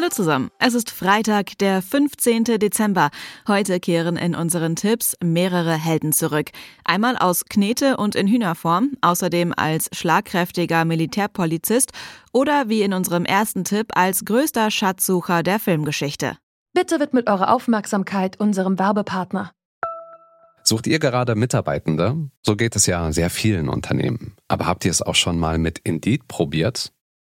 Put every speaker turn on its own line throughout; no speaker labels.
Hallo zusammen. Es ist Freitag, der 15. Dezember. Heute kehren in unseren Tipps mehrere Helden zurück. Einmal aus Knete und in Hühnerform, außerdem als schlagkräftiger Militärpolizist oder wie in unserem ersten Tipp als größter Schatzsucher der Filmgeschichte.
Bitte widmet eure Aufmerksamkeit unserem Werbepartner.
Sucht ihr gerade Mitarbeitende? So geht es ja sehr vielen Unternehmen. Aber habt ihr es auch schon mal mit Indeed probiert?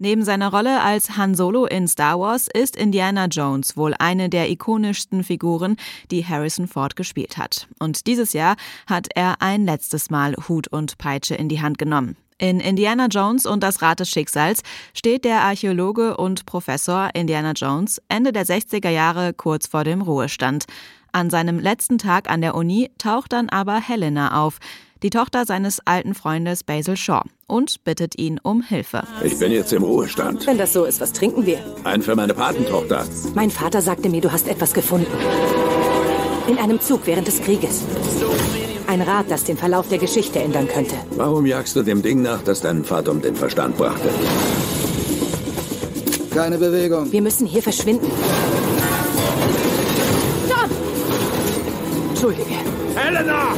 Neben seiner Rolle als Han Solo in Star Wars ist Indiana Jones wohl eine der ikonischsten Figuren, die Harrison Ford gespielt hat. Und dieses Jahr hat er ein letztes Mal Hut und Peitsche in die Hand genommen. In Indiana Jones und das Rad des Schicksals steht der Archäologe und Professor Indiana Jones Ende der 60er Jahre kurz vor dem Ruhestand. An seinem letzten Tag an der Uni taucht dann aber Helena auf, die Tochter seines alten Freundes Basil Shaw, und bittet ihn um Hilfe.
Ich bin jetzt im Ruhestand.
Wenn das so ist, was trinken wir?
Ein für meine Patentochter.
Mein Vater sagte mir, du hast etwas gefunden. In einem Zug während des Krieges. Ein Rad, das den Verlauf der Geschichte ändern könnte.
Warum jagst du dem Ding nach, das deinen Vater um den Verstand brachte?
Keine Bewegung.
Wir müssen hier verschwinden.
John! Entschuldige.
Helena!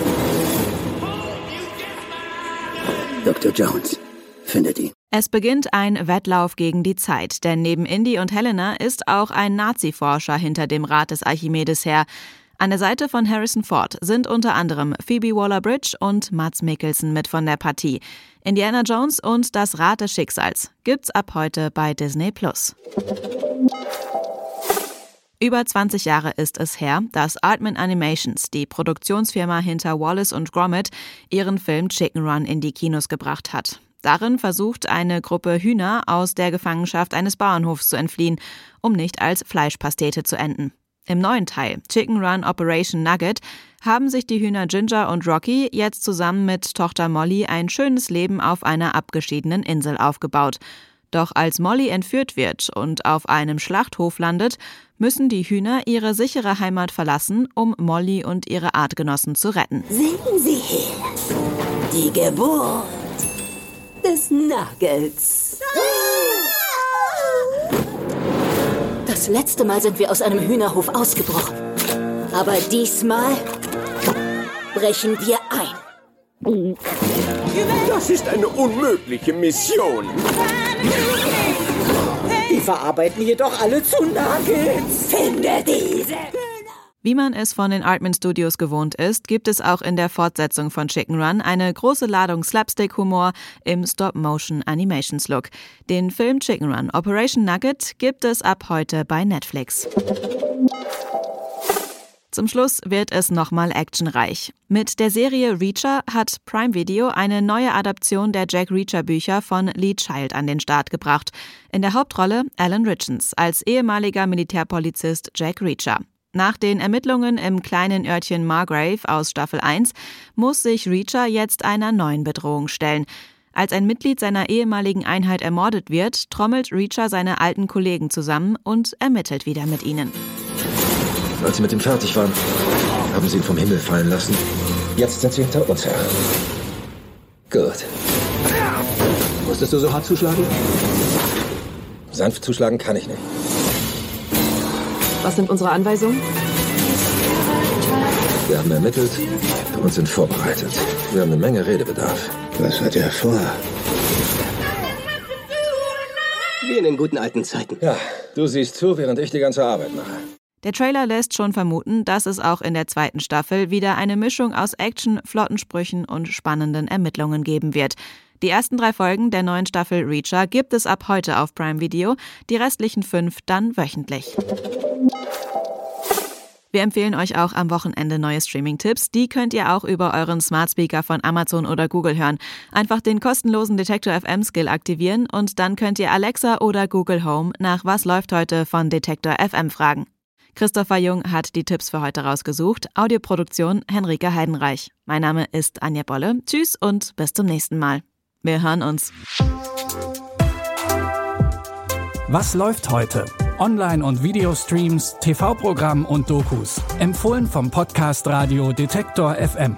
Dr. Jones, findet ihn.
Es beginnt ein Wettlauf gegen die Zeit, denn neben Indy und Helena ist auch ein Nazi-Forscher hinter dem Rad des Archimedes her. An der Seite von Harrison Ford sind unter anderem Phoebe Waller-Bridge und Mads Mikkelsen mit von der Partie. Indiana Jones und das Rad des Schicksals gibt's ab heute bei Disney Plus. Über 20 Jahre ist es her, dass Artman Animations, die Produktionsfirma hinter Wallace und Gromit, ihren Film Chicken Run in die Kinos gebracht hat. Darin versucht eine Gruppe Hühner aus der Gefangenschaft eines Bauernhofs zu entfliehen, um nicht als Fleischpastete zu enden. Im neuen Teil, Chicken Run Operation Nugget, haben sich die Hühner Ginger und Rocky jetzt zusammen mit Tochter Molly ein schönes Leben auf einer abgeschiedenen Insel aufgebaut. Doch als Molly entführt wird und auf einem Schlachthof landet, müssen die Hühner ihre sichere Heimat verlassen, um Molly und ihre Artgenossen zu retten.
Sehen Sie her. Die Geburt des Nuggets. Das letzte Mal sind wir aus einem Hühnerhof ausgebrochen. Aber diesmal brechen wir ein.
Das ist eine unmögliche Mission.
Die verarbeiten jedoch alle zu Nuggets. Finde diese.
Wie man es von den Artman Studios gewohnt ist, gibt es auch in der Fortsetzung von Chicken Run eine große Ladung Slapstick-Humor im Stop-Motion-Animations-Look. Den Film Chicken Run Operation Nugget gibt es ab heute bei Netflix. Zum Schluss wird es nochmal actionreich. Mit der Serie Reacher hat Prime Video eine neue Adaption der Jack Reacher Bücher von Lee Child an den Start gebracht. In der Hauptrolle Alan Richens als ehemaliger Militärpolizist Jack Reacher. Nach den Ermittlungen im kleinen Örtchen Margrave aus Staffel 1 muss sich Reacher jetzt einer neuen Bedrohung stellen. Als ein Mitglied seiner ehemaligen Einheit ermordet wird, trommelt Reacher seine alten Kollegen zusammen und ermittelt wieder mit ihnen.
Als Sie mit ihm fertig waren, haben Sie ihn vom Himmel fallen lassen. Jetzt sind Sie hinter uns her. Gut.
Musstest du so hart zuschlagen?
Sanft zuschlagen kann ich nicht.
Was sind unsere Anweisungen?
Wir haben ermittelt und sind vorbereitet. Wir haben eine Menge Redebedarf.
Was hat er vor?
Wie in den guten alten Zeiten.
Ja, du siehst zu, während ich die ganze Arbeit mache.
Der Trailer lässt schon vermuten, dass es auch in der zweiten Staffel wieder eine Mischung aus Action, Flottensprüchen und spannenden Ermittlungen geben wird. Die ersten drei Folgen der neuen Staffel Reacher gibt es ab heute auf Prime Video, die restlichen fünf dann wöchentlich. Wir empfehlen euch auch am Wochenende neue Streaming-Tipps. Die könnt ihr auch über euren Smart Speaker von Amazon oder Google hören. Einfach den kostenlosen Detektor FM Skill aktivieren und dann könnt ihr Alexa oder Google Home nach Was läuft heute von Detektor FM fragen. Christopher Jung hat die Tipps für heute rausgesucht. Audioproduktion Henrike Heidenreich. Mein Name ist Anja Bolle. Tschüss und bis zum nächsten Mal. Wir hören uns.
Was läuft heute? Online- und Videostreams, TV-Programm und Dokus. Empfohlen vom Podcast Radio Detektor FM.